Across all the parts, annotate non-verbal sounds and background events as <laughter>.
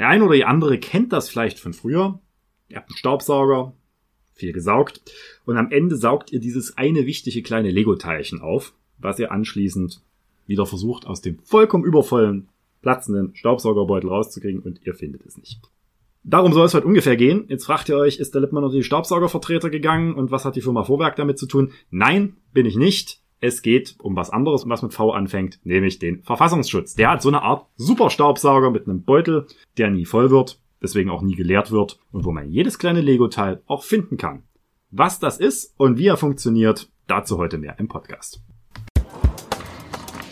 Der eine oder die andere kennt das vielleicht von früher. Ihr habt einen Staubsauger, viel gesaugt und am Ende saugt ihr dieses eine wichtige kleine Lego-Teilchen auf, was ihr anschließend wieder versucht aus dem vollkommen übervollen, platzenden Staubsaugerbeutel rauszukriegen und ihr findet es nicht. Darum soll es heute ungefähr gehen. Jetzt fragt ihr euch, ist der Lippmann unter die Staubsaugervertreter gegangen und was hat die Firma Vorwerk damit zu tun? Nein, bin ich nicht. Es geht um was anderes, was mit V anfängt, nämlich den Verfassungsschutz. Der hat so eine Art Superstaubsauger mit einem Beutel, der nie voll wird, deswegen auch nie geleert wird und wo man jedes kleine Lego-Teil auch finden kann. Was das ist und wie er funktioniert, dazu heute mehr im Podcast.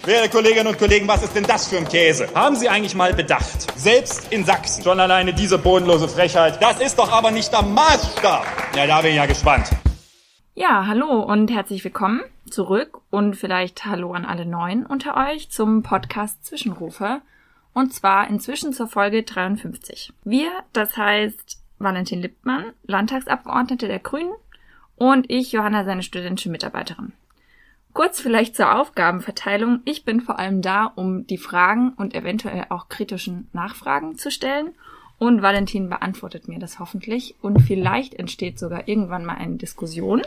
Werte Kolleginnen und Kollegen, was ist denn das für ein Käse? Haben Sie eigentlich mal bedacht? Selbst in Sachsen. Schon alleine diese bodenlose Frechheit. Das ist doch aber nicht der Maßstab. Ja, da bin ich ja gespannt. Ja, hallo und herzlich willkommen zurück und vielleicht hallo an alle Neuen unter euch zum Podcast Zwischenrufe. Und zwar inzwischen zur Folge 53. Wir, das heißt Valentin Lippmann, Landtagsabgeordnete der Grünen und ich, Johanna, seine studentische Mitarbeiterin. Kurz vielleicht zur Aufgabenverteilung. Ich bin vor allem da, um die Fragen und eventuell auch kritischen Nachfragen zu stellen. Und Valentin beantwortet mir das hoffentlich. Und vielleicht entsteht sogar irgendwann mal eine Diskussion.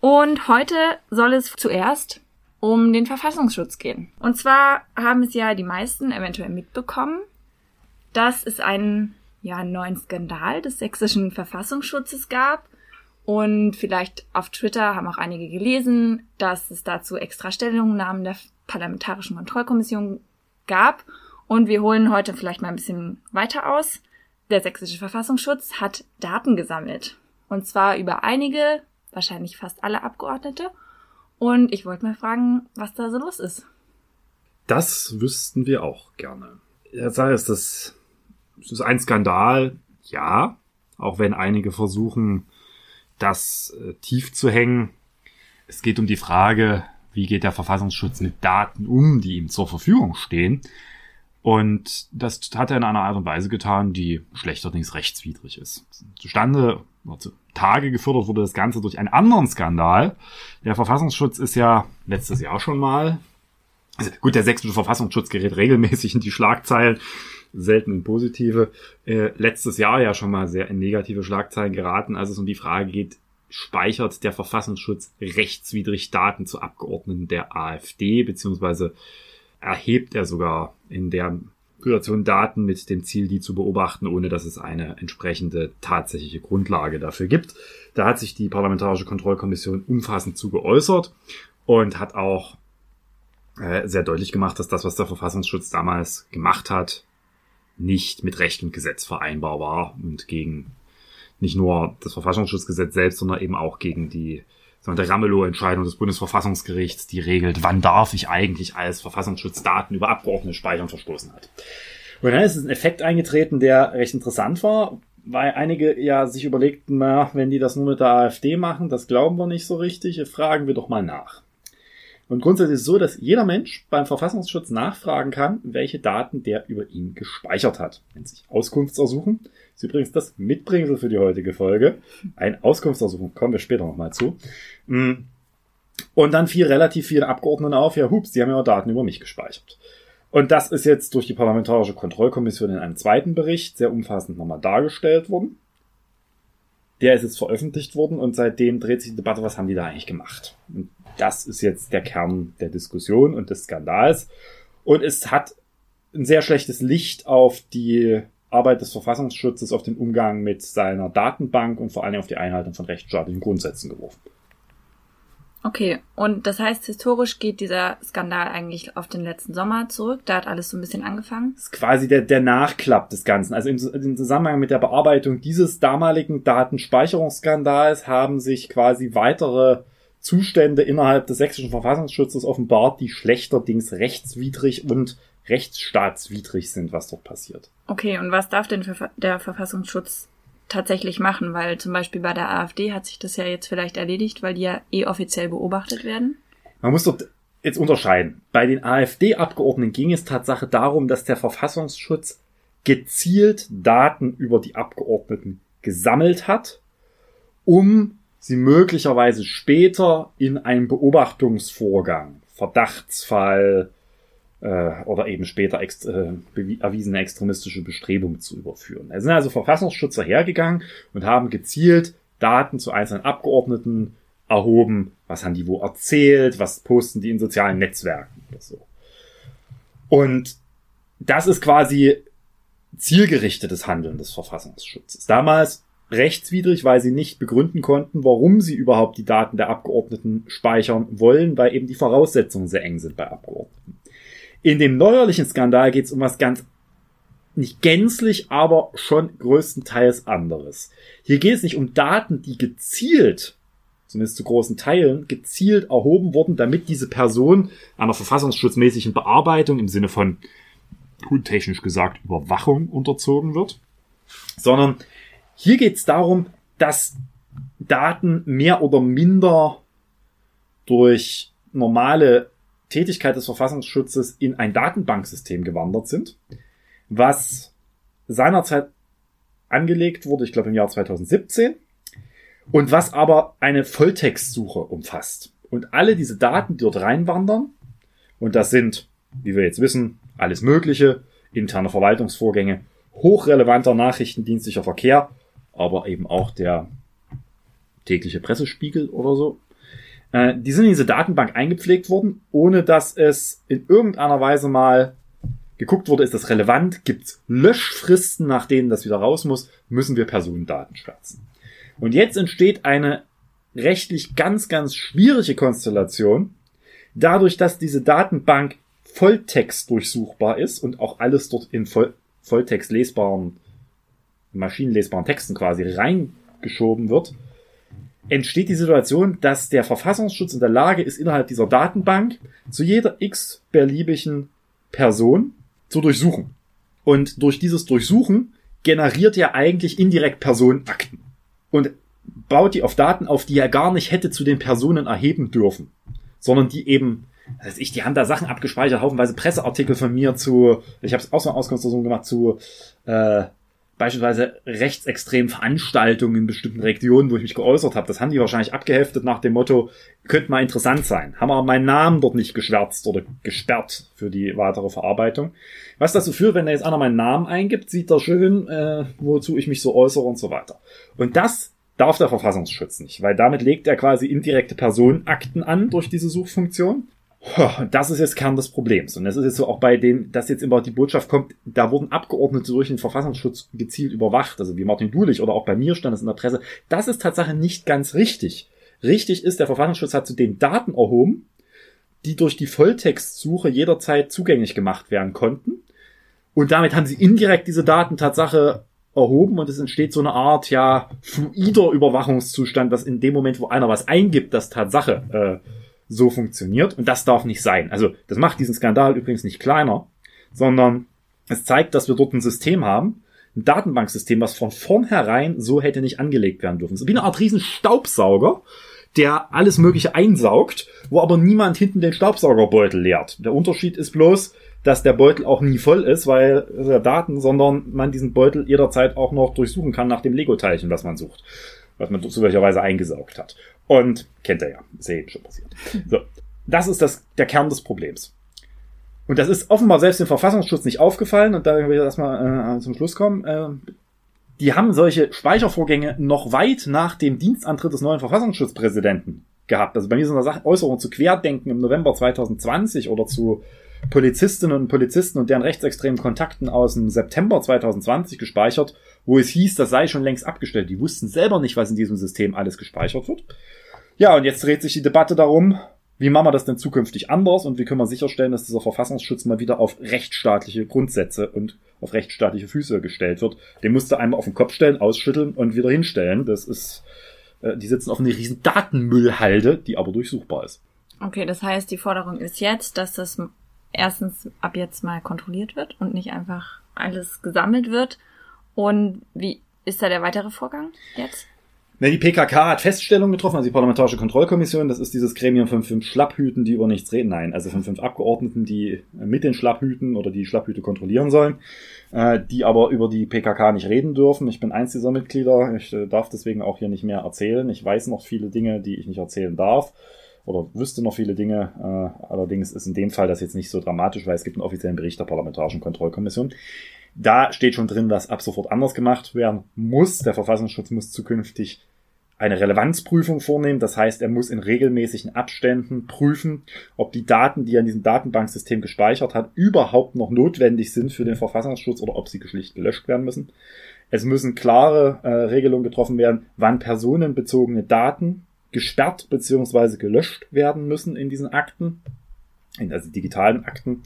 Und heute soll es zuerst um den Verfassungsschutz gehen. Und zwar haben es ja die meisten eventuell mitbekommen, dass es einen ja, neuen Skandal des sächsischen Verfassungsschutzes gab und vielleicht auf Twitter haben auch einige gelesen, dass es dazu extra Stellungnahmen der Parlamentarischen Kontrollkommission gab. Und wir holen heute vielleicht mal ein bisschen weiter aus. Der sächsische Verfassungsschutz hat Daten gesammelt. Und zwar über einige, wahrscheinlich fast alle Abgeordnete. Und ich wollte mal fragen, was da so los ist. Das wüssten wir auch gerne. Sei es, das ist ein Skandal, ja. Auch wenn einige versuchen, das äh, tief zu hängen. Es geht um die Frage, wie geht der Verfassungsschutz mit Daten um, die ihm zur Verfügung stehen. Und das hat er in einer Art und Weise getan, die schlechterdings rechtswidrig ist. Zustande, zu Tage gefördert wurde das Ganze durch einen anderen Skandal. Der Verfassungsschutz ist ja letztes Jahr schon mal, also gut, der sächsische Verfassungsschutz gerät regelmäßig in die Schlagzeilen, selten in positive. Äh, letztes Jahr ja schon mal sehr in negative Schlagzeilen geraten, als es um die Frage geht, speichert der Verfassungsschutz rechtswidrig Daten zu Abgeordneten der AfD, beziehungsweise erhebt er sogar in der Situation Daten mit dem Ziel, die zu beobachten, ohne dass es eine entsprechende tatsächliche Grundlage dafür gibt. Da hat sich die Parlamentarische Kontrollkommission umfassend zu geäußert und hat auch äh, sehr deutlich gemacht, dass das, was der Verfassungsschutz damals gemacht hat, nicht mit Recht und Gesetz vereinbar war und gegen nicht nur das Verfassungsschutzgesetz selbst, sondern eben auch gegen die sondern der Ramelow-Entscheidung des Bundesverfassungsgerichts, die regelt, wann darf ich eigentlich als Verfassungsschutz Daten über Abgeordnete speichern, verstoßen hat. Und dann ist ein Effekt eingetreten, der recht interessant war, weil einige ja sich überlegten, na, wenn die das nur mit der AfD machen, das glauben wir nicht so richtig, fragen wir doch mal nach. Und grundsätzlich ist es so, dass jeder Mensch beim Verfassungsschutz nachfragen kann, welche Daten der über ihn gespeichert hat. Nennt sich Auskunftsersuchen. Ist übrigens das Mitbringsel für die heutige Folge. Ein Auskunftsersuchen, kommen wir später nochmal zu. Mm. Und dann fiel relativ viele Abgeordneten auf, ja hups, die haben ja Daten über mich gespeichert. Und das ist jetzt durch die Parlamentarische Kontrollkommission in einem zweiten Bericht sehr umfassend nochmal dargestellt worden. Der ist jetzt veröffentlicht worden und seitdem dreht sich die Debatte, was haben die da eigentlich gemacht? Und das ist jetzt der Kern der Diskussion und des Skandals. Und es hat ein sehr schlechtes Licht auf die Arbeit des Verfassungsschutzes, auf den Umgang mit seiner Datenbank und vor allem auf die Einhaltung von rechtsstaatlichen Grundsätzen geworfen. Okay, und das heißt, historisch geht dieser Skandal eigentlich auf den letzten Sommer zurück. Da hat alles so ein bisschen angefangen. Das ist quasi der, der Nachklapp des Ganzen. Also im, im Zusammenhang mit der Bearbeitung dieses damaligen Datenspeicherungsskandals haben sich quasi weitere Zustände innerhalb des sächsischen Verfassungsschutzes offenbart, die schlechterdings rechtswidrig und rechtsstaatswidrig sind, was dort passiert. Okay, und was darf denn der Verfassungsschutz tatsächlich machen? Weil zum Beispiel bei der AfD hat sich das ja jetzt vielleicht erledigt, weil die ja eh offiziell beobachtet werden. Man muss dort jetzt unterscheiden. Bei den AfD-Abgeordneten ging es Tatsache darum, dass der Verfassungsschutz gezielt Daten über die Abgeordneten gesammelt hat, um sie möglicherweise später in einem Beobachtungsvorgang, Verdachtsfall, äh, oder eben später ext äh, erwiesene extremistische Bestrebungen zu überführen. Es sind also Verfassungsschützer hergegangen und haben gezielt Daten zu einzelnen Abgeordneten erhoben, was haben die wo erzählt, was posten die in sozialen Netzwerken oder so. Und das ist quasi zielgerichtetes Handeln des Verfassungsschutzes. Damals rechtswidrig, weil sie nicht begründen konnten, warum sie überhaupt die Daten der Abgeordneten speichern wollen, weil eben die Voraussetzungen sehr eng sind bei Abgeordneten. In dem neuerlichen Skandal geht es um was ganz nicht gänzlich, aber schon größtenteils anderes. Hier geht es nicht um Daten, die gezielt, zumindest zu großen Teilen, gezielt erhoben wurden, damit diese Person einer verfassungsschutzmäßigen Bearbeitung im Sinne von technisch gesagt Überwachung unterzogen wird, sondern hier geht es darum, dass Daten mehr oder minder durch normale Tätigkeit des Verfassungsschutzes in ein Datenbanksystem gewandert sind, was seinerzeit angelegt wurde, ich glaube im Jahr 2017, und was aber eine Volltextsuche umfasst. Und alle diese Daten, die dort reinwandern, und das sind, wie wir jetzt wissen, alles Mögliche, interne Verwaltungsvorgänge, hochrelevanter nachrichtendienstlicher Verkehr, aber eben auch der tägliche Pressespiegel oder so. Äh, die sind in diese Datenbank eingepflegt worden, ohne dass es in irgendeiner Weise mal geguckt wurde, ist das relevant, gibt es Löschfristen, nach denen das wieder raus muss, müssen wir Personendaten schwärzen. Und jetzt entsteht eine rechtlich ganz, ganz schwierige Konstellation, dadurch, dass diese Datenbank Volltext durchsuchbar ist und auch alles dort in Voll Volltext lesbaren, maschinenlesbaren Texten quasi reingeschoben wird, entsteht die Situation, dass der Verfassungsschutz in der Lage ist, innerhalb dieser Datenbank zu jeder x beliebigen Person zu durchsuchen. Und durch dieses Durchsuchen generiert er eigentlich indirekt Personenakten und baut die auf Daten auf, die er gar nicht hätte zu den Personen erheben dürfen, sondern die eben das ich, die haben da Sachen abgespeichert, haufenweise Presseartikel von mir zu, ich habe es auch so eine Auskonstruktion gemacht zu äh, beispielsweise rechtsextremen Veranstaltungen in bestimmten Regionen, wo ich mich geäußert habe. Das haben die wahrscheinlich abgeheftet nach dem Motto, könnte mal interessant sein. Haben aber meinen Namen dort nicht geschwärzt oder gesperrt für die weitere Verarbeitung. Was dazu führt, wenn da jetzt einer meinen Namen eingibt, sieht er schön, äh, wozu ich mich so äußere und so weiter. Und das darf der Verfassungsschutz nicht, weil damit legt er quasi indirekte Personenakten an durch diese Suchfunktion das ist jetzt Kern des Problems. Und das ist jetzt so auch bei denen, dass jetzt immer die Botschaft kommt, da wurden Abgeordnete durch den Verfassungsschutz gezielt überwacht, also wie Martin Dulich oder auch bei mir stand es in der Presse. Das ist Tatsache nicht ganz richtig. Richtig ist, der Verfassungsschutz hat zu den Daten erhoben, die durch die Volltextsuche jederzeit zugänglich gemacht werden konnten. Und damit haben sie indirekt diese Daten Tatsache erhoben und es entsteht so eine Art, ja, fluider Überwachungszustand, dass in dem Moment, wo einer was eingibt, das Tatsache äh, so funktioniert. Und das darf nicht sein. Also das macht diesen Skandal übrigens nicht kleiner, sondern es zeigt, dass wir dort ein System haben, ein Datenbanksystem, was von vornherein so hätte nicht angelegt werden dürfen. So wie eine Art riesen Staubsauger, der alles Mögliche einsaugt, wo aber niemand hinten den Staubsaugerbeutel leert. Der Unterschied ist bloß, dass der Beutel auch nie voll ist, weil es ja Daten, sondern man diesen Beutel jederzeit auch noch durchsuchen kann nach dem Lego-Teilchen, was man sucht, was man zufälligerweise eingesaugt hat. Und kennt er ja, ist ja schon passiert. So, das ist das, der Kern des Problems. Und das ist offenbar selbst dem Verfassungsschutz nicht aufgefallen, und da will ich erstmal äh, zum Schluss kommen. Äh, die haben solche Speichervorgänge noch weit nach dem Dienstantritt des neuen Verfassungsschutzpräsidenten gehabt. Also bei mir sind da Sachen, Äußerungen zu Querdenken im November 2020 oder zu Polizistinnen und Polizisten und deren rechtsextremen Kontakten aus dem September 2020 gespeichert, wo es hieß, das sei schon längst abgestellt. Die wussten selber nicht, was in diesem System alles gespeichert wird. Ja, und jetzt dreht sich die Debatte darum, wie machen wir das denn zukünftig anders und wie können wir sicherstellen, dass dieser Verfassungsschutz mal wieder auf rechtsstaatliche Grundsätze und auf rechtsstaatliche Füße gestellt wird. Den musst du einmal auf den Kopf stellen, ausschütteln und wieder hinstellen. Das ist, äh, die sitzen auf einer riesen Datenmüllhalde, die aber durchsuchbar ist. Okay, das heißt, die Forderung ist jetzt, dass das erstens ab jetzt mal kontrolliert wird und nicht einfach alles gesammelt wird. Und wie ist da der weitere Vorgang jetzt? Ne, die PKK hat Feststellungen getroffen, also die Parlamentarische Kontrollkommission, das ist dieses Gremium von fünf Schlapphüten, die über nichts reden. Nein, also von fünf Abgeordneten, die mit den Schlapphüten oder die Schlapphüte kontrollieren sollen, äh, die aber über die PKK nicht reden dürfen. Ich bin eins dieser Mitglieder, ich äh, darf deswegen auch hier nicht mehr erzählen. Ich weiß noch viele Dinge, die ich nicht erzählen darf oder wüsste noch viele Dinge. Äh, allerdings ist in dem Fall das jetzt nicht so dramatisch, weil es gibt einen offiziellen Bericht der Parlamentarischen Kontrollkommission. Da steht schon drin, was ab sofort anders gemacht werden muss. Der Verfassungsschutz muss zukünftig eine Relevanzprüfung vornehmen. Das heißt, er muss in regelmäßigen Abständen prüfen, ob die Daten, die er in diesem Datenbanksystem gespeichert hat, überhaupt noch notwendig sind für den Verfassungsschutz oder ob sie schlicht gelöscht werden müssen. Es müssen klare äh, Regelungen getroffen werden, wann personenbezogene Daten gesperrt bzw. gelöscht werden müssen in diesen Akten, in also digitalen Akten.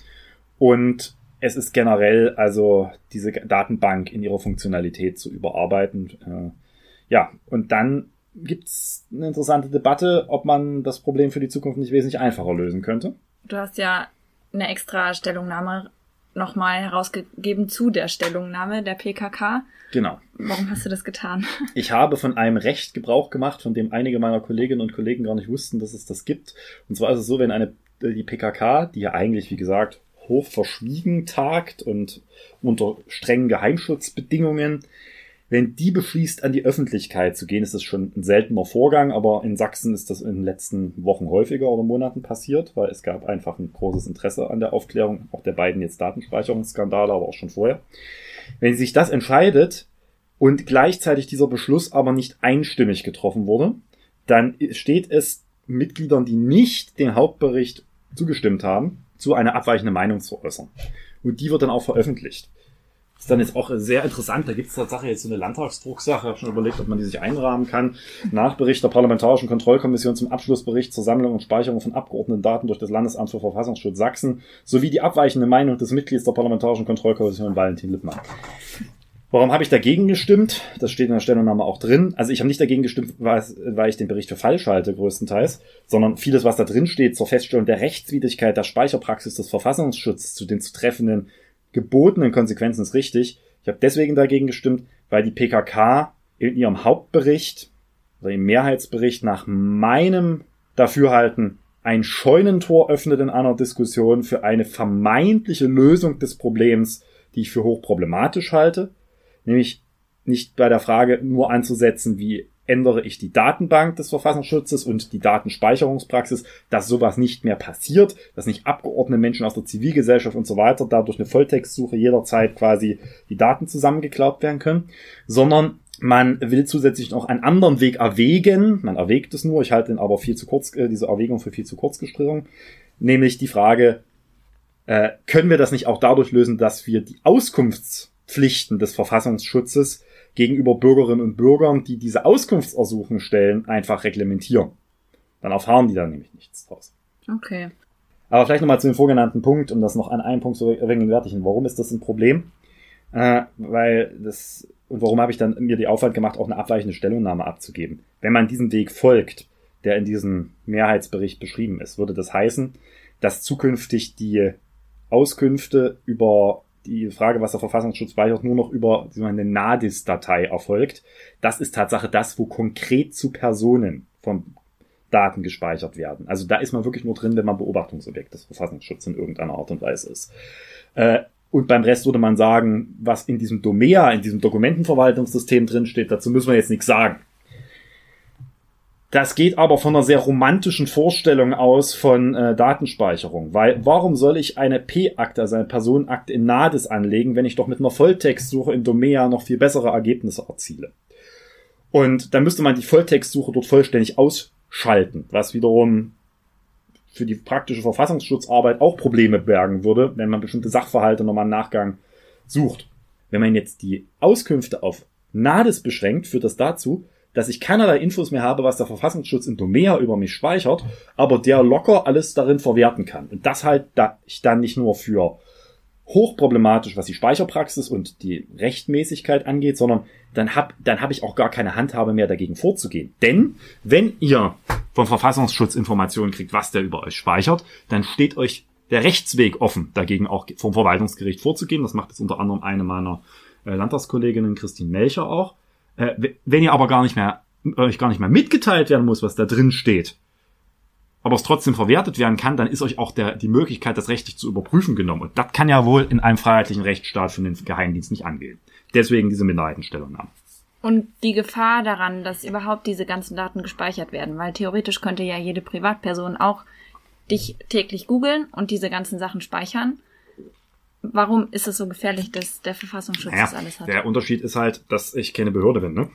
Und es ist generell also diese Datenbank in ihrer Funktionalität zu überarbeiten. Äh, ja, und dann gibt's eine interessante Debatte, ob man das Problem für die Zukunft nicht wesentlich einfacher lösen könnte. Du hast ja eine extra Stellungnahme nochmal herausgegeben zu der Stellungnahme der PKK. Genau. Warum hast du das getan? <laughs> Ich habe von einem Recht Gebrauch gemacht, von dem einige meiner Kolleginnen und Kollegen gar nicht wussten, dass es das gibt. Und zwar ist es so, wenn eine die PKK, die ja eigentlich, wie gesagt, hoch verschwiegen tagt und unter strengen Geheimschutzbedingungen. Wenn die beschließt, an die Öffentlichkeit zu gehen, ist das schon ein seltener Vorgang, aber in Sachsen ist das in den letzten Wochen häufiger oder Monaten passiert, weil es gab einfach ein großes Interesse an der Aufklärung, auch der beiden jetzt Datenspeicherungsskandale, aber auch schon vorher. Wenn sich das entscheidet und gleichzeitig dieser Beschluss aber nicht einstimmig getroffen wurde, dann steht es Mitgliedern, die nicht den Hauptbericht zugestimmt haben, zu einer abweichende Meinung zu äußern. Und die wird dann auch veröffentlicht. Ist dann jetzt auch sehr interessant. Da gibt es tatsächlich jetzt so eine Landtagsdrucksache. Ich habe schon überlegt, ob man die sich einrahmen kann. Nachbericht der Parlamentarischen Kontrollkommission zum Abschlussbericht zur Sammlung und Speicherung von Abgeordnetendaten durch das Landesamt für Verfassungsschutz Sachsen sowie die abweichende Meinung des Mitglieds der Parlamentarischen Kontrollkommission Valentin Lippmann. Warum habe ich dagegen gestimmt? Das steht in der Stellungnahme auch drin. Also ich habe nicht dagegen gestimmt, weil ich den Bericht für falsch halte, größtenteils, sondern vieles, was da drin steht, zur Feststellung der Rechtswidrigkeit der Speicherpraxis des Verfassungsschutzes zu den zu treffenden gebotenen Konsequenzen ist richtig. Ich habe deswegen dagegen gestimmt, weil die PKK in ihrem Hauptbericht oder im Mehrheitsbericht nach meinem Dafürhalten ein Scheunentor öffnet in einer Diskussion für eine vermeintliche Lösung des Problems, die ich für hochproblematisch halte nämlich nicht bei der Frage nur anzusetzen, wie ändere ich die Datenbank des Verfassungsschutzes und die Datenspeicherungspraxis, dass sowas nicht mehr passiert, dass nicht abgeordnete Menschen aus der Zivilgesellschaft und so weiter dadurch eine Volltextsuche jederzeit quasi die Daten zusammengeklaubt werden können, sondern man will zusätzlich noch einen anderen Weg erwägen. Man erwägt es nur, ich halte den aber viel zu kurz, äh, diese Erwägung für viel zu kurz gestritten, nämlich die Frage, äh, können wir das nicht auch dadurch lösen, dass wir die Auskunfts Pflichten des Verfassungsschutzes gegenüber Bürgerinnen und Bürgern, die diese Auskunftsersuchen stellen, einfach reglementieren. Dann erfahren die da nämlich nichts draus. Okay. Aber vielleicht nochmal zu dem vorgenannten Punkt, um das noch an einem Punkt zu vergegenwärtigen. Warum ist das ein Problem? Äh, weil das, und warum habe ich dann mir die Aufwand gemacht, auch eine abweichende Stellungnahme abzugeben? Wenn man diesen Weg folgt, der in diesem Mehrheitsbericht beschrieben ist, würde das heißen, dass zukünftig die Auskünfte über die Frage, was der Verfassungsschutz speichert, nur noch über eine NADIS-Datei erfolgt. Das ist Tatsache das, wo konkret zu Personen von Daten gespeichert werden. Also da ist man wirklich nur drin, wenn man Beobachtungsobjekt des Verfassungsschutzes in irgendeiner Art und Weise ist. Äh, und beim Rest würde man sagen, was in diesem DOMEA, in diesem Dokumentenverwaltungssystem drinsteht, dazu müssen wir jetzt nichts sagen. Das geht aber von einer sehr romantischen Vorstellung aus von äh, Datenspeicherung, weil warum soll ich eine P-Akte, also eine Personenakte in NADIS anlegen, wenn ich doch mit einer Volltextsuche in Domea noch viel bessere Ergebnisse erziele? Und dann müsste man die Volltextsuche dort vollständig ausschalten, was wiederum für die praktische Verfassungsschutzarbeit auch Probleme bergen würde, wenn man bestimmte Sachverhalte nochmal im Nachgang sucht. Wenn man jetzt die Auskünfte auf NADIS beschränkt, führt das dazu, dass ich keinerlei Infos mehr habe, was der Verfassungsschutz in Domea über mich speichert, aber der locker alles darin verwerten kann. Und das halt da ich dann nicht nur für hochproblematisch, was die Speicherpraxis und die Rechtmäßigkeit angeht, sondern dann hab, dann hab ich auch gar keine Handhabe mehr dagegen vorzugehen. Denn wenn ihr vom Verfassungsschutz Informationen kriegt, was der über euch speichert, dann steht euch der Rechtsweg offen, dagegen auch vom Verwaltungsgericht vorzugehen. Das macht jetzt unter anderem eine meiner äh, Landtagskolleginnen, Christine Melcher, auch. Äh, wenn ihr aber gar nicht mehr, euch gar nicht mehr mitgeteilt werden muss, was da drin steht, aber es trotzdem verwertet werden kann, dann ist euch auch der, die Möglichkeit, das rechtlich zu überprüfen genommen. Und das kann ja wohl in einem freiheitlichen Rechtsstaat von den Geheimdienst nicht angehen. Deswegen diese Minderheitenstellungnahme. Und die Gefahr daran, dass überhaupt diese ganzen Daten gespeichert werden, weil theoretisch könnte ja jede Privatperson auch dich täglich googeln und diese ganzen Sachen speichern. Warum ist es so gefährlich, dass der Verfassungsschutz Naja, das alles hat? der Unterschied ist halt, dass ich keine Behörde bin. Ne?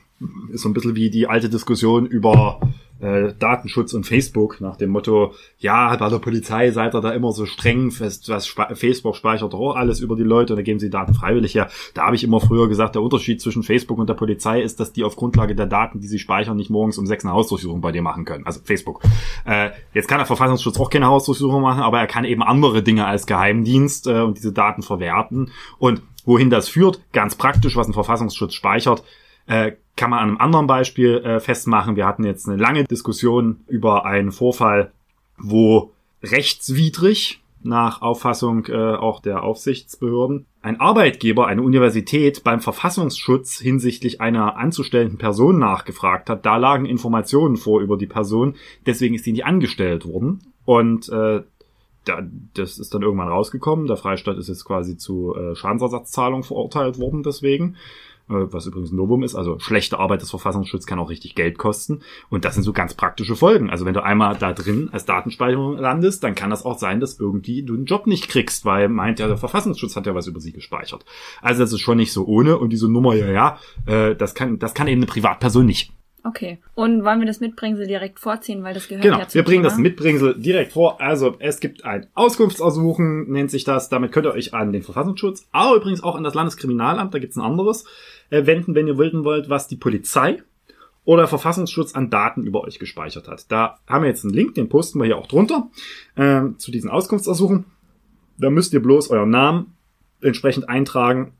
Ist so ein bisschen wie die alte Diskussion über äh, Datenschutz und Facebook nach dem Motto, ja, bei der Polizei seid ihr da immer so streng, fest, was spe- Facebook speichert auch alles über die Leute und da geben sie Daten freiwillig her. Da habe ich immer früher gesagt, der Unterschied zwischen Facebook und der Polizei ist, dass die auf Grundlage der Daten, die sie speichern, nicht morgens um sechs eine Hausdurchsuchung bei dir machen können. Also Facebook. Äh, jetzt kann der Verfassungsschutz auch keine Hausdurchsuchung machen, aber er kann eben andere Dinge als Geheimdienst äh, und diese Daten verwerten. Und wohin das führt, ganz praktisch, was ein Verfassungsschutz speichert, äh, kann man an einem anderen Beispiel äh, festmachen. Wir hatten jetzt eine lange Diskussion über einen Vorfall, wo rechtswidrig nach Auffassung äh, auch der Aufsichtsbehörden ein Arbeitgeber, eine Universität beim Verfassungsschutz hinsichtlich einer anzustellenden Person nachgefragt hat. Da lagen Informationen vor über die Person, deswegen ist sie nicht angestellt worden. Und äh, da, das ist dann irgendwann rausgekommen. Der Freistaat ist jetzt quasi zu äh, Schadensersatzzahlung verurteilt worden deswegen was übrigens ein Novum ist. Also schlechte Arbeit des Verfassungsschutzes kann auch richtig Geld kosten. Und das sind so ganz praktische Folgen. Also wenn du einmal da drin als Datenspeicherung landest, dann kann das auch sein, dass irgendwie du einen Job nicht kriegst, weil meint ja, der Verfassungsschutz hat ja was über sie gespeichert. Also das ist schon nicht so ohne. Und diese Nummer, ja, ja, äh, das kann, das kann eben eine Privatperson nicht. Okay. Und wollen wir das Mitbringsel direkt vorziehen, weil das gehört Genau, ja zum wir bringen Thema. das Mitbringsel direkt vor. Also es gibt ein Auskunftsersuchen, nennt sich das. Damit könnt ihr euch an den Verfassungsschutz, aber übrigens auch an das Landeskriminalamt, da gibt's ein anderes, äh, wenden, wenn ihr wissen wollt, was die Polizei oder Verfassungsschutz an Daten über euch gespeichert hat. Da haben wir jetzt einen Link, den posten wir hier auch drunter, äh, zu diesen Auskunftsersuchen. Da müsst ihr bloß euren Namen entsprechend eintragen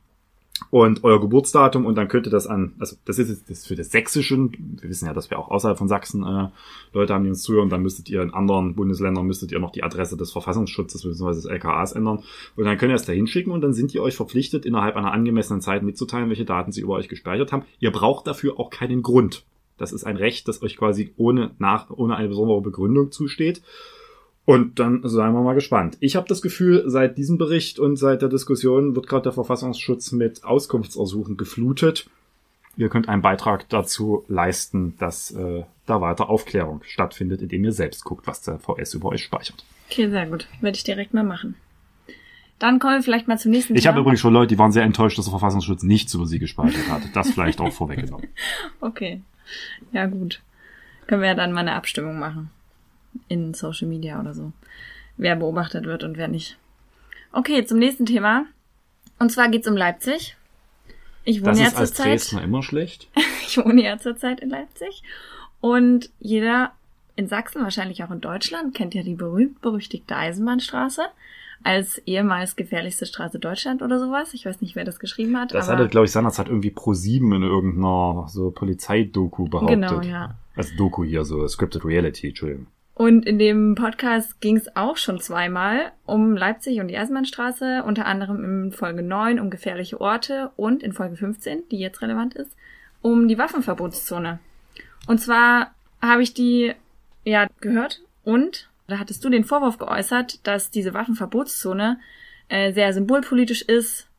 und euer Geburtsdatum und dann könnt ihr das an, also das ist jetzt für das Sächsische, wir wissen ja, dass wir auch außerhalb von Sachsen äh, Leute haben, die uns zuhören, dann müsstet ihr in anderen Bundesländern, müsstet ihr noch die Adresse des Verfassungsschutzes bzw. des LKAs ändern und dann könnt ihr es da hinschicken und dann sind die euch verpflichtet, innerhalb einer angemessenen Zeit mitzuteilen, welche Daten sie über euch gespeichert haben. Ihr braucht dafür auch keinen Grund. Das ist ein Recht, das euch quasi ohne, nach, ohne eine besondere Begründung zusteht. Und dann seien wir mal gespannt. Ich habe das Gefühl, seit diesem Bericht und seit der Diskussion wird gerade der Verfassungsschutz mit Auskunftsersuchen geflutet. Ihr könnt einen Beitrag dazu leisten, dass äh, da weiter Aufklärung stattfindet, indem ihr selbst guckt, was der VS über euch speichert. Okay, sehr gut. Werde ich direkt mal machen. Dann kommen wir vielleicht mal zum nächsten Ich habe übrigens schon Leute, die waren sehr enttäuscht, dass der Verfassungsschutz nichts über sie gespeichert hat. Das vielleicht auch <laughs> vorweggenommen. Okay. Ja, gut. Können wir ja dann mal eine Abstimmung machen. In Social Media oder so. Wer beobachtet wird und wer nicht. Okay, zum nächsten Thema. Und zwar geht's um Leipzig. Ich wohne Das ja ist als zurzeit. Dresdner immer schlecht. <laughs> Ich wohne ja zurzeit in Leipzig. Und jeder in Sachsen, wahrscheinlich auch in Deutschland, kennt ja die berühmt-berüchtigte Eisenbahnstraße als ehemals gefährlichste Straße Deutschland oder sowas. Ich weiß nicht, wer das geschrieben hat. Das hatte, glaube ich, seinerzeit irgendwie pro sieben in irgendeiner so Polizeidoku behauptet. Genau, ja. Also Doku hier, so Scripted Reality, Entschuldigung. Und in dem Podcast ging es auch schon zweimal um Leipzig und die Eisenbahnstraße, unter anderem in Folge 9 um gefährliche Orte und in Folge 15, die jetzt relevant ist, um die Waffenverbotszone. Und zwar habe ich die ja gehört und da hattest du den Vorwurf geäußert, dass diese Waffenverbotszone äh, sehr symbolpolitisch ist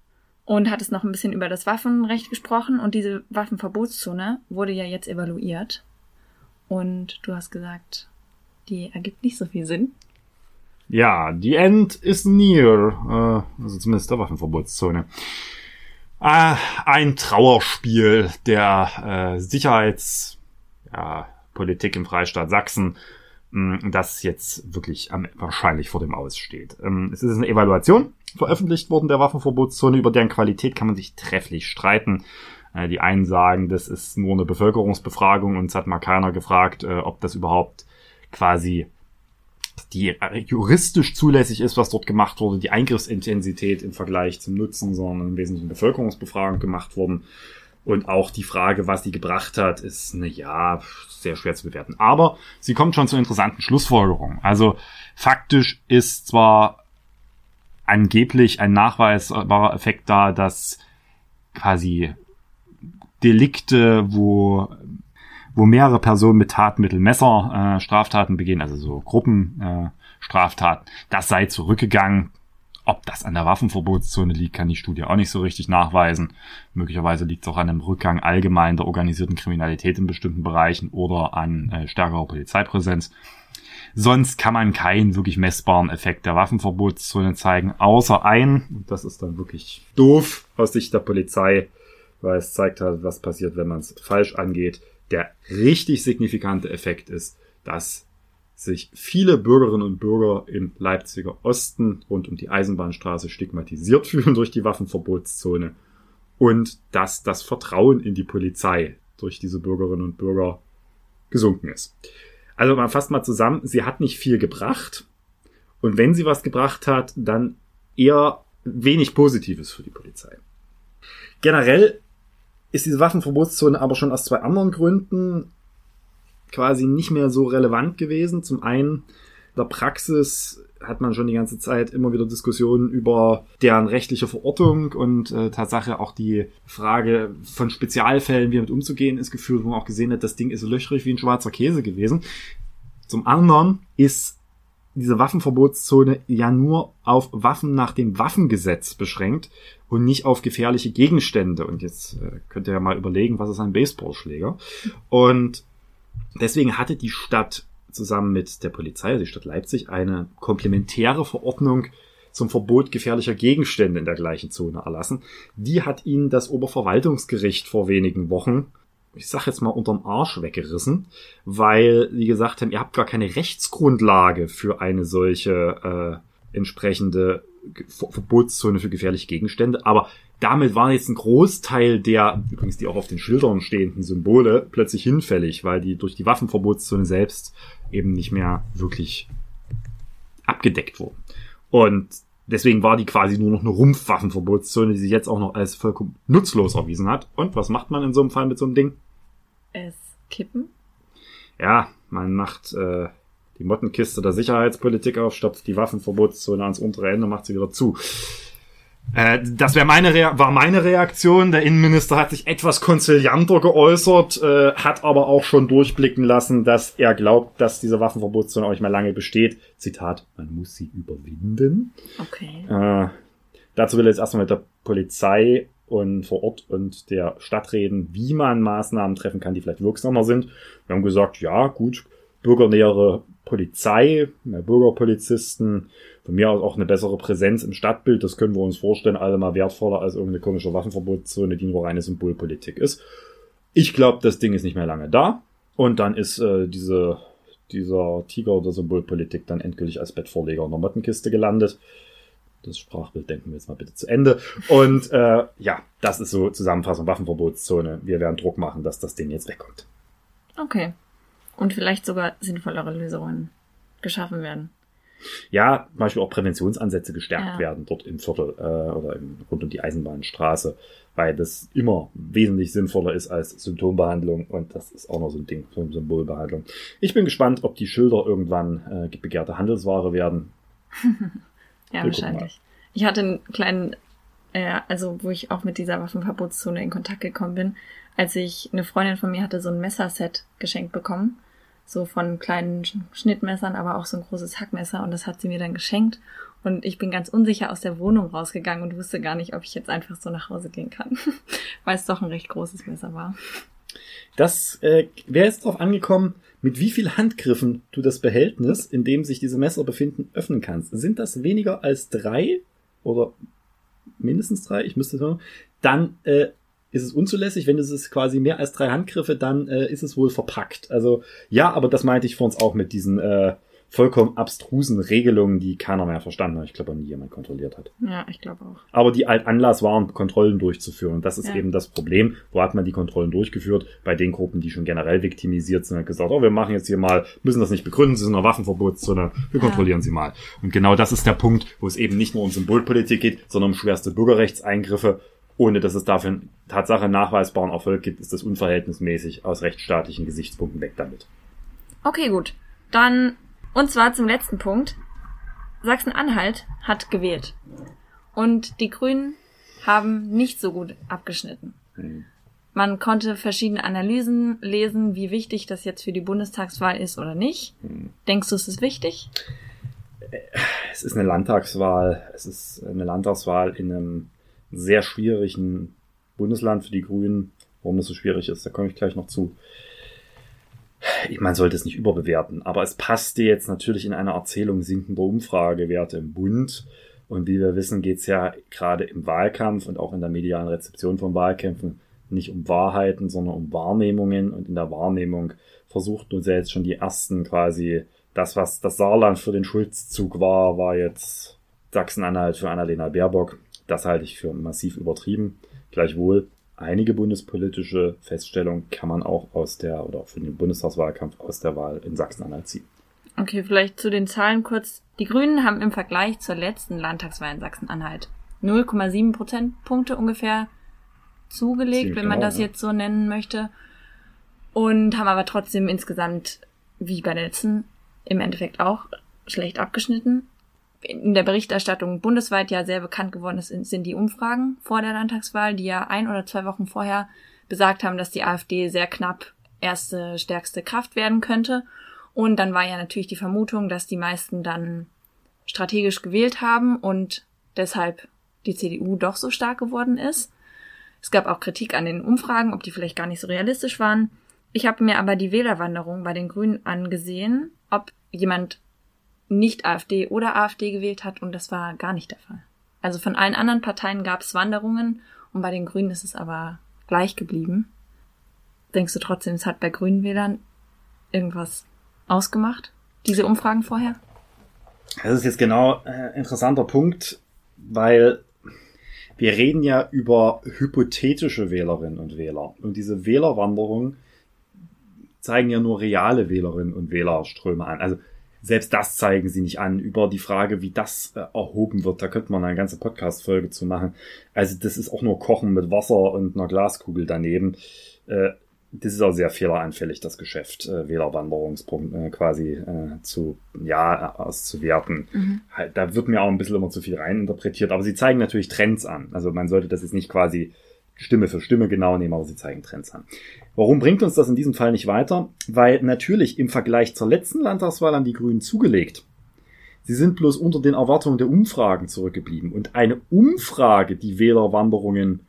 und hattest noch ein bisschen über das Waffenrecht gesprochen und diese Waffenverbotszone wurde ja jetzt evaluiert und du hast gesagt, die ergibt nicht so viel Sinn. Ja, the end is near. Äh, also zumindest der Waffenverbotszone. Äh, ein Trauerspiel der äh, Sicherheitspolitik im Freistaat Sachsen, mh, das jetzt wirklich wahrscheinlich vor dem Aus steht. Ähm, es ist eine Evaluation veröffentlicht worden der Waffenverbotszone, über deren Qualität kann man sich trefflich streiten. Die einen sagen, das ist nur eine Bevölkerungsbefragung und es hat mal keiner gefragt, ob das überhaupt quasi die äh, juristisch zulässig ist, was dort gemacht wurde, die Eingriffsintensität im Vergleich zum Nutzen, sondern im Wesentlichen Bevölkerungsbefragung gemacht worden. Und auch die Frage, was sie gebracht hat, ist, na ja, sehr schwer zu bewerten. Aber sie kommt schon zu interessanten Schlussfolgerungen. Also faktisch ist zwar angeblich ein nachweisbarer Effekt da, dass quasi Delikte, wo wo mehrere Personen mit Tatmittel Messer äh, Straftaten begehen, also so Gruppen äh, Straftaten, das sei zurückgegangen. Ob das an der Waffenverbotszone liegt, kann die Studie auch nicht so richtig nachweisen. Möglicherweise liegt es auch an einem Rückgang allgemein der organisierten Kriminalität in bestimmten Bereichen oder an äh, stärkerer Polizeipräsenz. Sonst kann man keinen wirklich messbaren Effekt der Waffenverbotszone zeigen, außer ein, und das ist dann wirklich doof aus Sicht der Polizei, weil es zeigt halt, was passiert, wenn man es falsch angeht. Der richtig signifikante Effekt ist, dass sich viele Bürgerinnen und Bürger im Leipziger Osten rund um die Eisenbahnstraße stigmatisiert <laughs> fühlen durch die Waffenverbotszone und dass das Vertrauen in die Polizei durch diese Bürgerinnen und Bürger gesunken ist. Also man fasst mal zusammen, sie hat nicht viel gebracht und wenn sie was gebracht hat, dann eher wenig Positives für die Polizei. Generell ist diese Waffenverbotszone aber schon aus zwei anderen Gründen quasi nicht mehr so relevant gewesen. Zum einen, in der Praxis hat man schon die ganze Zeit immer wieder Diskussionen über deren rechtliche Verortung und äh, Tatsache auch die Frage von Spezialfällen, wie damit umzugehen, ist geführt, wo man auch gesehen hat, das Ding ist löchrig wie ein schwarzer Käse gewesen. Zum anderen ist diese Waffenverbotszone ja nur auf Waffen nach dem Waffengesetz beschränkt und nicht auf gefährliche Gegenstände. Und jetzt äh, könnt ihr ja mal überlegen, was ist ein Baseballschläger? Und Deswegen hatte die Stadt zusammen mit der Polizei, also die Stadt Leipzig, eine komplementäre Verordnung zum Verbot gefährlicher Gegenstände in der gleichen Zone erlassen. Die hat ihnen das Oberverwaltungsgericht vor wenigen Wochen, ich sag jetzt mal unterm Arsch weggerissen, weil die gesagt haben, ihr habt gar keine Rechtsgrundlage für eine solche äh, entsprechende Verbotszone für gefährliche Gegenstände, aber damit war jetzt ein Großteil der, übrigens die auch auf den Schildern stehenden Symbole, plötzlich hinfällig, weil die durch die Waffenverbotszone selbst eben nicht mehr wirklich abgedeckt wurden. Und deswegen war die quasi nur noch eine Rumpfwaffenverbotszone, die sich jetzt auch noch als vollkommen nutzlos erwiesen hat. Und was macht man in so einem Fall mit so einem Ding? Es kippen? Ja, man macht äh, die Mottenkiste der Sicherheitspolitik auf, stopft die Waffenverbotszone ans untere Ende, macht sie wieder zu. Äh, das wäre meine Rea war meine Reaktion. Der Innenminister hat sich etwas konzilianter geäußert, äh, hat aber auch schon durchblicken lassen, dass er glaubt, dass diese Waffenverbotszone auch nicht mehr lange besteht. Zitat: Man muss sie überwinden. Okay. Äh, dazu will er jetzt erstmal mit der Polizei und vor Ort und der Stadt reden, wie man Maßnahmen treffen kann, die vielleicht wirksamer sind. Wir haben gesagt, ja, gut, bürgernähere Polizei, mehr Bürgerpolizisten, von mir aus auch eine bessere Präsenz im Stadtbild, das können wir uns vorstellen, allemal wertvoller als irgendeine komische Waffenverbotszone, die nur reine Symbolpolitik ist. Ich glaube, das Ding ist nicht mehr lange da und dann ist äh, diese, dieser Tiger oder Symbolpolitik dann endgültig als Bettvorleger in der Mottenkiste gelandet. Das Sprachbild denken wir jetzt mal bitte zu Ende. Und äh, ja, das ist so Zusammenfassung Waffenverbotszone. Wir werden Druck machen, dass das Ding jetzt wegkommt. Okay und vielleicht sogar sinnvollere Lösungen geschaffen werden. Ja, zum Beispiel auch Präventionsansätze gestärkt Ja. werden dort im Viertel äh, oder im, rund um die Eisenbahnstraße, weil das immer wesentlich sinnvoller ist als Symptombehandlung und das ist auch noch so ein Ding von Symbolbehandlung. Ich bin gespannt, ob die Schilder irgendwann äh, begehrte Handelsware werden. <laughs> Ja, Wir wahrscheinlich. Ich hatte einen kleinen, äh, also wo ich auch mit dieser Waffenverbotszone in Kontakt gekommen bin, als ich eine Freundin von mir hatte so ein Messerset geschenkt bekommen. So von kleinen Sch- Schnittmessern, aber auch so ein großes Hackmesser und das hat sie mir dann geschenkt. Und ich bin ganz unsicher aus der Wohnung rausgegangen und wusste gar nicht, ob ich jetzt einfach so nach Hause gehen kann, <laughs> weil es doch ein recht großes Messer war. Das äh, wäre jetzt darauf angekommen, mit wie viel Handgriffen du das Behältnis, in dem sich diese Messer befinden, öffnen kannst. Sind das weniger als drei oder mindestens drei? Ich müsste sagen. Dann äh, ist es unzulässig. Wenn es ist quasi mehr als drei Handgriffe, dann äh, ist es wohl verpackt. Also ja, aber das meinte ich vor uns auch mit diesen äh, vollkommen abstrusen Regelungen, die keiner mehr verstanden hat. Ich glaube, nie jemand kontrolliert hat. Ja, ich glaube auch. Aber die alt Anlass waren, Kontrollen durchzuführen. Und das ist Ja. eben das Problem. Wo hat man die Kontrollen durchgeführt? Bei den Gruppen, die schon generell viktimisiert sind, hat gesagt, oh, wir machen jetzt hier mal, müssen das nicht begründen, sie sind eine Waffenverbotszone, wir Ja. kontrollieren sie mal. Und genau das ist der Punkt, wo es eben nicht nur um Symbolpolitik geht, sondern um schwerste Bürgerrechtseingriffe. Ohne dass es dafür einen Tatsache nachweisbaren Erfolg gibt, ist das unverhältnismäßig aus rechtsstaatlichen Gesichtspunkten weg damit. Okay, gut. Dann, und zwar zum letzten Punkt. Sachsen-Anhalt hat gewählt. Und die Grünen haben nicht so gut abgeschnitten. Hm. Man konnte verschiedene Analysen lesen, wie wichtig das jetzt für die Bundestagswahl ist oder nicht. Hm. Denkst du, es ist wichtig? es ist eine Landtagswahl. Es ist eine Landtagswahl in einem sehr schwierigen Bundesland für die Grünen. Warum das so schwierig ist, da komme ich gleich noch zu. Ich man sollte es nicht überbewerten, aber es passte jetzt natürlich in einer Erzählung sinkender Umfragewerte im Bund. Und wie wir wissen, geht es ja gerade im Wahlkampf und auch in der medialen Rezeption von Wahlkämpfen nicht um Wahrheiten, sondern um Wahrnehmungen. Und in der Wahrnehmung versucht ja jetzt schon die ersten quasi das, was das Saarland für den Schulzzug war, war jetzt Sachsen-Anhalt für Annalena Baerbock. Das halte ich für massiv übertrieben. Gleichwohl, einige bundespolitische Feststellungen kann man auch aus der, oder für den Bundestagswahlkampf aus der Wahl in Sachsen-Anhalt ziehen. Okay, vielleicht zu den Zahlen kurz. Die Grünen haben im Vergleich zur letzten Landtagswahl in Sachsen-Anhalt 0,7 Prozentpunkte ungefähr zugelegt, Ziemlich wenn man genau, das ja. jetzt so nennen möchte. Und haben aber trotzdem insgesamt, wie bei der letzten, im Endeffekt auch schlecht abgeschnitten. In der Berichterstattung bundesweit ja sehr bekannt geworden ist, sind die Umfragen vor der Landtagswahl, die ja ein oder zwei Wochen vorher besagt haben, dass die AfD sehr knapp erste stärkste Kraft werden könnte. Und dann war ja natürlich die Vermutung, dass die meisten dann strategisch gewählt haben und deshalb die CDU doch so stark geworden ist. Es gab auch Kritik an den Umfragen, ob die vielleicht gar nicht so realistisch waren. Ich habe mir aber die Wählerwanderung bei den Grünen angesehen, ob jemand nicht AfD oder AfD gewählt hat und das war gar nicht der Fall. Also von allen anderen Parteien gab es Wanderungen und bei den Grünen ist es aber gleich geblieben. Denkst du trotzdem, es hat bei Grünen Wählern irgendwas ausgemacht, diese Umfragen vorher? Das ist jetzt genau ein äh, interessanter Punkt, weil wir reden ja über hypothetische Wählerinnen und Wähler. Und diese Wählerwanderung zeigen ja nur reale Wählerinnen und Wählerströme an. Also selbst das zeigen sie nicht an. Über die Frage, wie das äh, erhoben wird, da könnte man eine ganze Podcast-Folge zu machen. Also das ist auch nur Kochen mit Wasser und einer Glaskugel daneben. Äh, das ist auch sehr fehleranfällig, das Geschäft, äh, Wählerwanderungspunkt äh, quasi äh, zu, ja, auszuwerten. Mhm. Halt, da wird mir auch ein bisschen immer zu viel reininterpretiert, aber sie zeigen natürlich Trends an. Also man sollte das jetzt nicht quasi Stimme für Stimme genau nehmen, aber sie zeigen Trends an. Warum bringt uns das in diesem Fall nicht weiter? Weil natürlich im Vergleich zur letzten Landtagswahl haben die Grünen zugelegt. Sie sind bloß unter den Erwartungen der Umfragen zurückgeblieben. Und eine Umfrage, die Wählerwanderungen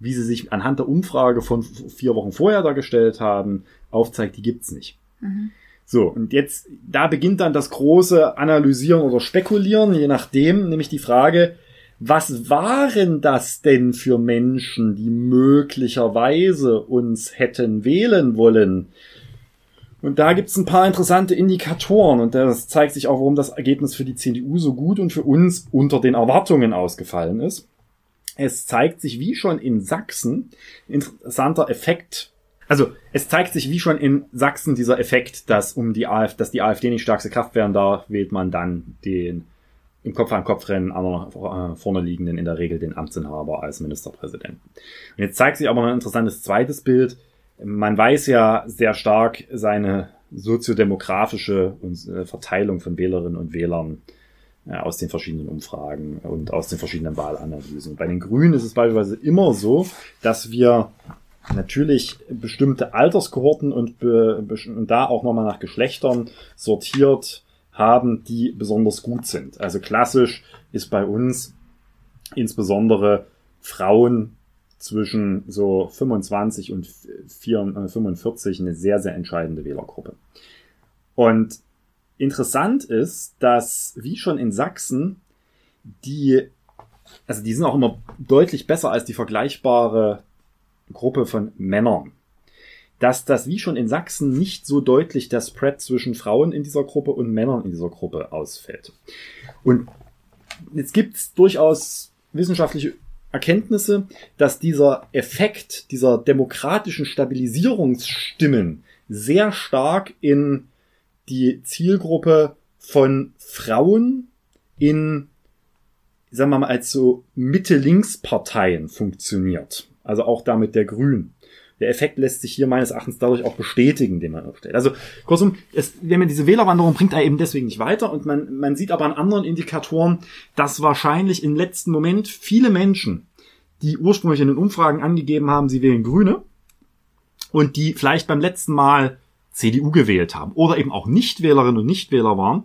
wie sie sich anhand der Umfrage von vier Wochen vorher dargestellt haben, aufzeigt, die gibt's nicht. Mhm. So, und jetzt, da beginnt dann das große Analysieren oder Spekulieren, je nachdem, nämlich die Frage, was waren das denn für Menschen, die möglicherweise uns hätten wählen wollen? Und da gibt's ein paar interessante Indikatoren und das zeigt sich auch, warum das Ergebnis für die CDU so gut und für uns unter den Erwartungen ausgefallen ist. Es zeigt sich wie schon in Sachsen interessanter Effekt. Also es zeigt sich wie schon in Sachsen dieser Effekt, dass um die AfD, dass die AfD nicht stärkste Kraft werden darf, wählt man dann den im Kopf an Kopf rennen, anderen äh, vorne liegenden in der Regel den Amtsinhaber als Ministerpräsidenten. Und jetzt zeigt sich aber ein interessantes zweites Bild. Man weiß ja sehr stark seine soziodemografische äh, Verteilung von Wählerinnen und Wählern aus den verschiedenen Umfragen und aus den verschiedenen Wahlanalysen. Bei den Grünen ist es beispielsweise immer so, dass wir natürlich bestimmte Alterskohorten und, und da auch nochmal nach Geschlechtern sortiert haben, die besonders gut sind. Also klassisch ist bei uns insbesondere Frauen zwischen so 25 und 45 eine sehr, sehr entscheidende Wählergruppe. Und Interessant ist, dass, wie schon in Sachsen, die, also die sind auch immer deutlich besser als die vergleichbare Gruppe von Männern. Dass das, wie schon in Sachsen, nicht so deutlich der Spread zwischen Frauen in dieser Gruppe und Männern in dieser Gruppe ausfällt. Und jetzt gibt's durchaus wissenschaftliche Erkenntnisse, dass dieser Effekt dieser demokratischen Stabilisierungsstimmen sehr stark in die Zielgruppe von Frauen in, sagen wir mal, als so Mitte-Links-Parteien funktioniert. Also auch damit der Grünen. Der Effekt lässt sich hier meines Erachtens dadurch auch bestätigen, den man aufstellt. Also kurzum, es, wenn man diese Wählerwanderung bringt er eben deswegen nicht weiter und man, man sieht aber an anderen Indikatoren, dass wahrscheinlich im letzten Moment viele Menschen, die ursprünglich in den Umfragen angegeben haben, sie wählen Grüne und die vielleicht beim letzten Mal CDU gewählt haben oder eben auch Nichtwählerinnen und Nichtwähler waren,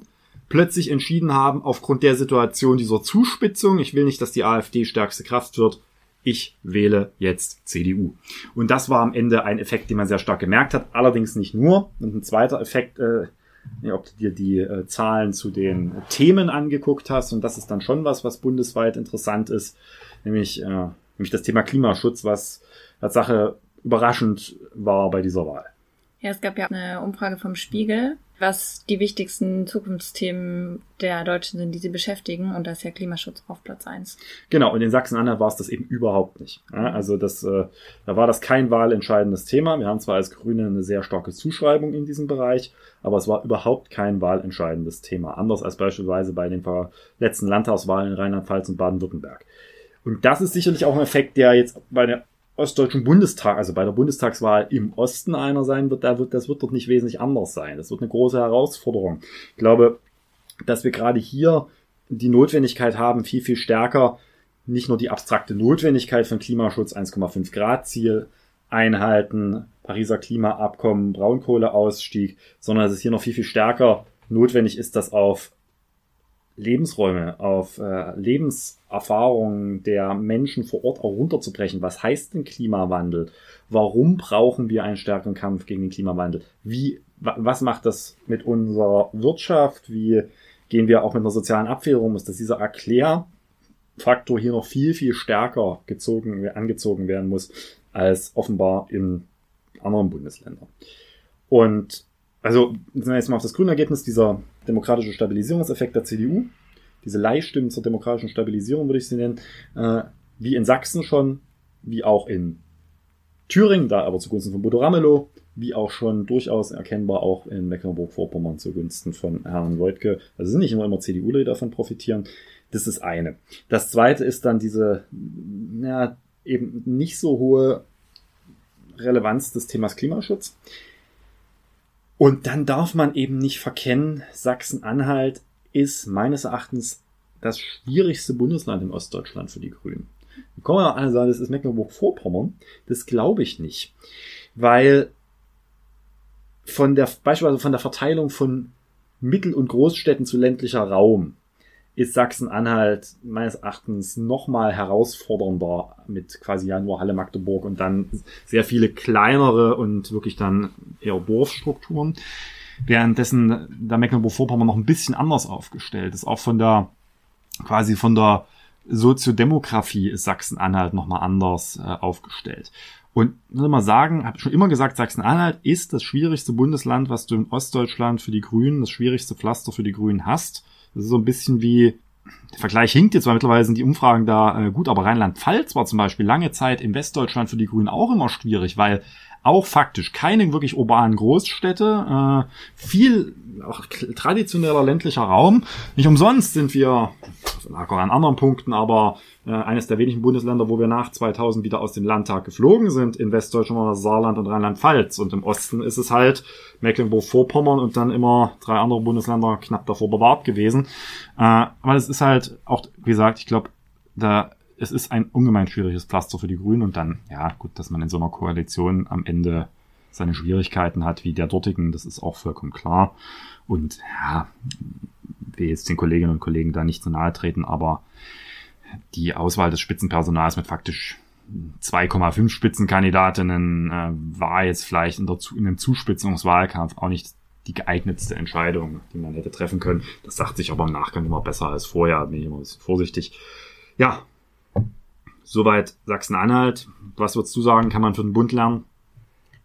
plötzlich entschieden haben, aufgrund der Situation dieser Zuspitzung, ich will nicht, dass die AfD stärkste Kraft wird, ich wähle jetzt CDU. Und das war am Ende ein Effekt, den man sehr stark gemerkt hat, allerdings nicht nur. Und ein zweiter Effekt, äh, ob du dir die äh, Zahlen zu den Themen angeguckt hast, und das ist dann schon was, was bundesweit interessant ist, nämlich, äh, nämlich das Thema Klimaschutz, was als Sache überraschend war bei dieser Wahl. Ja, es gab ja eine Umfrage vom Spiegel, was die wichtigsten Zukunftsthemen der Deutschen sind, die sie beschäftigen. Und da ist ja Klimaschutz auf Platz eins. Genau, und in Sachsen-Anhalt war es das eben überhaupt nicht. Ja, also das, äh, da war das kein wahlentscheidendes Thema. Wir haben zwar als Grüne eine sehr starke Zuschreibung in diesem Bereich, aber es war überhaupt kein wahlentscheidendes Thema. Anders als beispielsweise bei den letzten Landtagswahlen in Rheinland-Pfalz und Baden-Württemberg. Und das ist sicherlich auch ein Effekt, der jetzt bei der Ostdeutschen Bundestag, also bei der Bundestagswahl im Osten einer sein wird, da wird, das wird dort nicht wesentlich anders sein. Das wird eine große Herausforderung. Ich glaube, dass wir gerade hier die Notwendigkeit haben, viel, viel stärker nicht nur die abstrakte Notwendigkeit von Klimaschutz 1,5 Grad Ziel einhalten, Pariser Klimaabkommen, Braunkohleausstieg, sondern dass es hier noch viel, viel stärker notwendig ist, das auf Lebensräume, auf äh, Lebenserfahrungen der Menschen vor Ort auch runterzubrechen. Was heißt denn Klimawandel? Warum brauchen wir einen stärkeren Kampf gegen den Klimawandel? Wie, was macht das mit unserer Wirtschaft? Wie gehen wir auch mit einer sozialen Abfederung um? Ist dass dieser Erklärfaktor hier noch viel, viel stärker gezogen, angezogen werden muss, als offenbar in anderen Bundesländern. Und also, jetzt mal auf das Grünergebnis dieser demokratische Stabilisierungseffekt der CDU, diese Leihstimmen zur demokratischen Stabilisierung würde ich sie nennen, äh, wie in Sachsen schon, wie auch in Thüringen, da aber zugunsten von Bodo Ramelow, wie auch schon durchaus erkennbar auch in Mecklenburg-Vorpommern zugunsten von Herrn Leutke. Also sind nicht immer immer CDUler, die davon profitieren. Das ist eine. Das zweite ist dann diese, ja, eben nicht so hohe Relevanz des Themas Klimaschutz. Und dann darf man eben nicht verkennen, Sachsen-Anhalt ist meines Erachtens das schwierigste Bundesland in Ostdeutschland für die Grünen. Da kommen ja alle sagen, das ist Mecklenburg-Vorpommern. Das glaube ich nicht. Weil von der, beispielsweise von der Verteilung von Mittel- und Großstädten zu ländlicher Raum ist Sachsen-Anhalt meines Erachtens nochmal herausfordernder mit quasi ja nur Halle Magdeburg und dann sehr viele kleinere und wirklich dann eher Dorfstrukturen. Währenddessen der Mecklenburg-Vorpommern noch ein bisschen anders aufgestellt ist. Auch von der, quasi von der Soziodemografie ist Sachsen-Anhalt nochmal anders äh, aufgestellt. Und muss mal sagen, habe schon immer gesagt, Sachsen-Anhalt ist das schwierigste Bundesland, was du in Ostdeutschland für die Grünen, das schwierigste Pflaster für die Grünen hast. Das ist so ein bisschen wie, der Vergleich hinkt jetzt, weil mittlerweile sind die Umfragen da äh, gut, aber Rheinland-Pfalz war zum Beispiel lange Zeit in Westdeutschland für die Grünen auch immer schwierig, weil auch faktisch keine wirklich urbanen Großstädte, äh, viel auch traditioneller ländlicher Raum. Nicht umsonst sind wir, lag auch an anderen Punkten, aber äh, eines der wenigen Bundesländer, wo wir nach 2000 wieder aus dem Landtag geflogen sind, in Westdeutschland war Saarland und Rheinland-Pfalz. Und im Osten ist es halt Mecklenburg-Vorpommern und dann immer drei andere Bundesländer knapp davor bewahrt gewesen. Äh, aber es ist halt auch, wie gesagt, ich glaube, da es ist ein ungemein schwieriges Pflaster für die Grünen und dann, ja, gut, dass man in so einer Koalition am Ende seine Schwierigkeiten hat wie der dortigen, das ist auch vollkommen klar. Und ja, will jetzt den Kolleginnen und Kollegen da nicht zu nahe treten, aber die Auswahl des Spitzenpersonals mit faktisch 2,5 Spitzenkandidatinnen äh, war jetzt vielleicht in, der, in dem Zuspitzungswahlkampf auch nicht die geeignetste Entscheidung, die man hätte treffen können. Das sagt sich aber im Nachgang immer besser als vorher, bin ich immer ein bisschen vorsichtig. Ja, soweit Sachsen-Anhalt. Was würdest du sagen, kann man für den Bund lernen?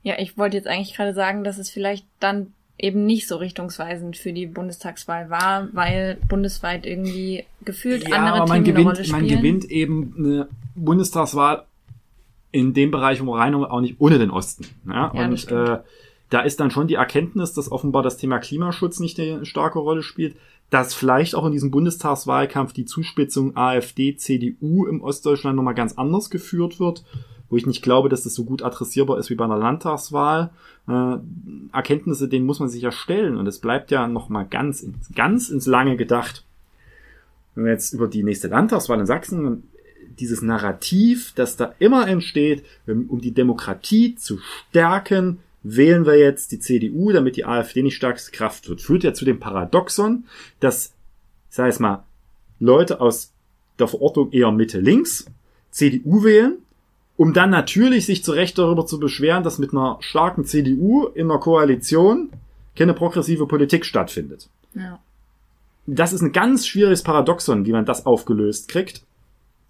Ja, ich wollte jetzt eigentlich gerade sagen, dass es vielleicht dann eben nicht so richtungsweisend für die Bundestagswahl war, weil bundesweit irgendwie gefühlt ja, andere aber man Themen gewinnt, eine Rolle spielen. Man gewinnt eben eine Bundestagswahl in dem Bereich, wo rein auch nicht ohne den Osten. Ja, ja und äh, da ist dann schon die Erkenntnis, dass offenbar das Thema Klimaschutz nicht eine starke Rolle spielt, dass vielleicht auch in diesem Bundestagswahlkampf die Zuspitzung AfD, CDU im Ostdeutschland nochmal ganz anders geführt wird wo ich nicht glaube, dass das so gut adressierbar ist wie bei einer Landtagswahl. Äh, Erkenntnisse, denen muss man sich ja stellen und es bleibt ja noch mal ganz, ganz ins Lange gedacht. Wenn wir jetzt über die nächste Landtagswahl in Sachsen dieses Narrativ, das da immer entsteht, um die Demokratie zu stärken, wählen wir jetzt die CDU, damit die AfD nicht stärkste Kraft wird. Führt ja zu dem Paradoxon, dass, ich sage es mal, Leute aus der Verordnung eher Mitte-Links CDU wählen, um dann natürlich sich zu Recht darüber zu beschweren, dass mit einer starken CDU in einer Koalition keine progressive Politik stattfindet. Ja. Das ist ein ganz schwieriges Paradoxon, wie man das aufgelöst kriegt.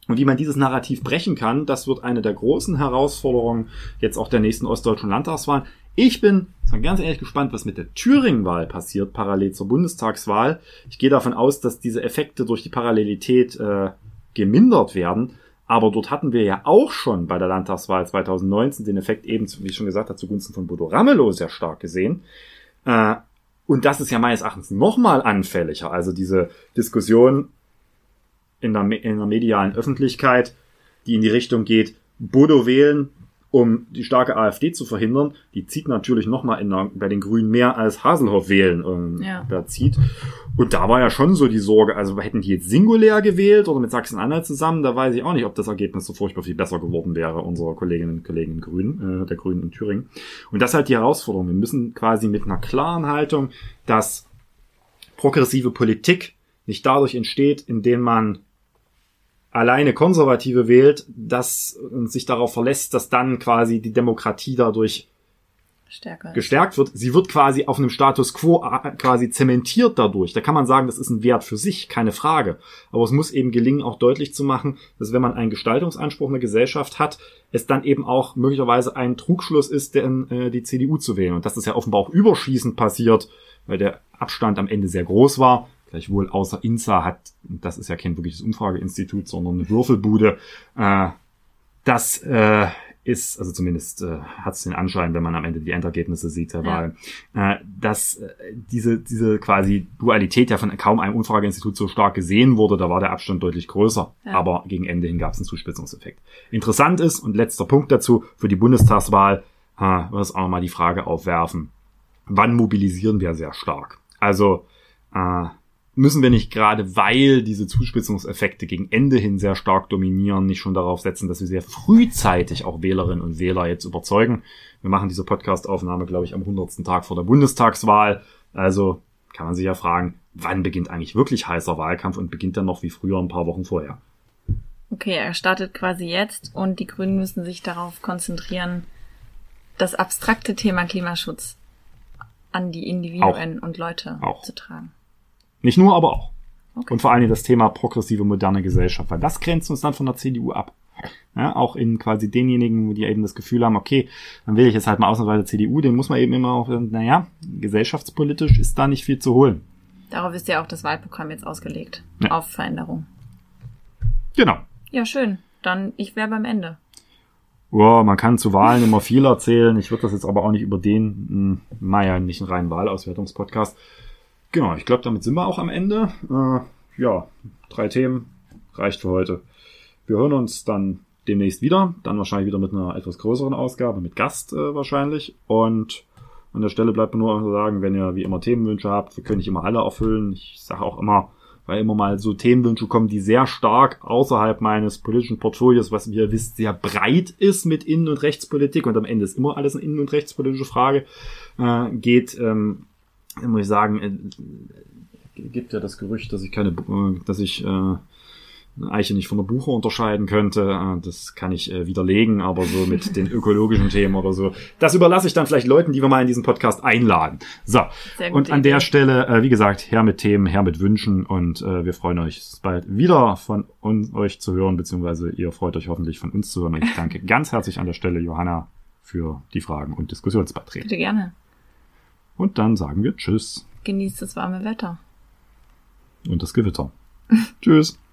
Und wie man dieses Narrativ brechen kann, das wird eine der großen Herausforderungen jetzt auch der nächsten ostdeutschen Landtagswahl. Ich bin ganz ehrlich gespannt, was mit der Thüringen-Wahl passiert, parallel zur Bundestagswahl. Ich gehe davon aus, dass diese Effekte durch die Parallelität äh, gemindert werden. Aber dort hatten wir ja auch schon bei der Landtagswahl 2019 den Effekt eben, wie ich schon gesagt habe, zugunsten von Bodo Ramelow sehr stark gesehen. Äh, und das ist ja meines Erachtens nochmal anfälliger. Also diese Diskussion in der, in der medialen Öffentlichkeit, die in die Richtung geht, Bodo wählen, um die starke AfD zu verhindern, die zieht natürlich nochmal bei den Grünen mehr als Haselhoff wählen ähm, Ja. da zieht. Und da war ja schon so die Sorge, also hätten die jetzt singulär gewählt oder mit Sachsen-Anhalt zusammen, da weiß ich auch nicht, ob das Ergebnis so furchtbar viel besser geworden wäre, unserer Kolleginnen und Kollegen in Grünen, äh, der Grünen in Thüringen. Und das ist halt die Herausforderung. Wir müssen quasi mit einer klaren Haltung, dass progressive Politik nicht dadurch entsteht, indem man alleine Konservative wählt, dass und sich darauf verlässt, dass dann quasi die Demokratie dadurch Stärker. gestärkt wird. Sie wird quasi auf einem Status quo äh, quasi zementiert dadurch. Da kann man sagen, das ist ein Wert für sich, keine Frage. Aber es muss eben gelingen, auch deutlich zu machen, dass wenn man einen Gestaltungsanspruch in der Gesellschaft hat, es dann eben auch möglicherweise ein Trugschluss ist, denn, äh, die CDU zu wählen. Und das ja offenbar auch überschießend passiert, weil der Abstand am Ende sehr groß war. Gleichwohl außer INSA hat, das ist ja kein wirkliches Umfrageinstitut, sondern eine Würfelbude, äh, das äh, ist, also zumindest äh, hat es den Anschein, wenn man am Ende die Endergebnisse sieht der Ja. Wahl, äh, dass äh, diese, diese quasi Dualität ja von kaum einem Umfrageinstitut so stark gesehen wurde, da war der Abstand deutlich größer, Ja. aber gegen Ende hin gab es einen Zuspitzungseffekt. Interessant ist, und letzter Punkt dazu, für die Bundestagswahl äh, wird es auch nochmal die Frage aufwerfen, wann mobilisieren wir sehr stark? Also äh, müssen wir nicht gerade, weil diese Zuspitzungseffekte gegen Ende hin sehr stark dominieren, nicht schon darauf setzen, dass wir sehr frühzeitig auch Wählerinnen und Wähler jetzt überzeugen. Wir machen diese Podcast-Aufnahme, glaube ich, am 100. Tag vor der Bundestagswahl. Also kann man sich ja fragen, wann beginnt eigentlich wirklich heißer Wahlkampf und beginnt dann noch wie früher ein paar Wochen vorher? Okay, er startet quasi jetzt und die Grünen müssen sich darauf konzentrieren, das abstrakte Thema Klimaschutz an die Individuen und Leute Auch. zu tragen. Nicht nur, aber auch. Okay. Und vor allem das Thema progressive moderne Gesellschaft, weil das grenzt uns dann von der CDU ab. Ja, auch in quasi denjenigen, die eben das Gefühl haben, okay, dann will ich jetzt halt mal ausnahmsweise CDU, den muss man eben immer auch, naja, gesellschaftspolitisch ist da nicht viel zu holen. Darauf ist ja auch das Wahlprogramm jetzt ausgelegt. Ja. Auf Veränderung. Genau. Ja, schön. Dann, ich wäre beim Ende. Ja, man kann zu Wahlen immer viel erzählen. Ich würde das jetzt aber auch nicht über den, naja, nicht einen reinen Wahlauswertungspodcast. Genau, ich glaube, damit sind wir auch am Ende. Äh, ja, drei Themen reicht für heute. Wir hören uns dann demnächst wieder. Dann wahrscheinlich wieder mit einer etwas größeren Ausgabe, mit Gast äh, wahrscheinlich. Und an der Stelle bleibt mir nur sagen, wenn ihr wie immer Themenwünsche habt, wir können nicht immer alle erfüllen. Ich sage auch immer, weil immer mal so Themenwünsche kommen, die sehr stark außerhalb meines politischen Portfolios, was wie ihr wisst, sehr breit ist mit Innen- und Rechtspolitik und am Ende ist immer alles eine innen- und rechtspolitische Frage, äh, geht, ähm, muss ich sagen, äh, gibt ja das Gerücht, dass ich keine, äh, dass ich äh, eine Eiche nicht von der Buche unterscheiden könnte. Äh, Das kann ich äh, widerlegen, aber so mit <laughs> den ökologischen Themen oder so, das überlasse ich dann vielleicht Leuten, die wir mal in diesen Podcast einladen. So, und an Idee. der Stelle, äh, wie gesagt, her mit Themen, her mit Wünschen und äh, wir freuen euch bald wieder von uns, euch zu hören, beziehungsweise ihr freut euch hoffentlich von uns zu hören. Und ich danke <laughs> ganz herzlich an der Stelle Johanna für die Fragen und Diskussionsbeiträge. Bitte gerne. Und dann sagen wir Tschüss Genießt das warme Wetter. und das Gewitter. <laughs> Tschüss.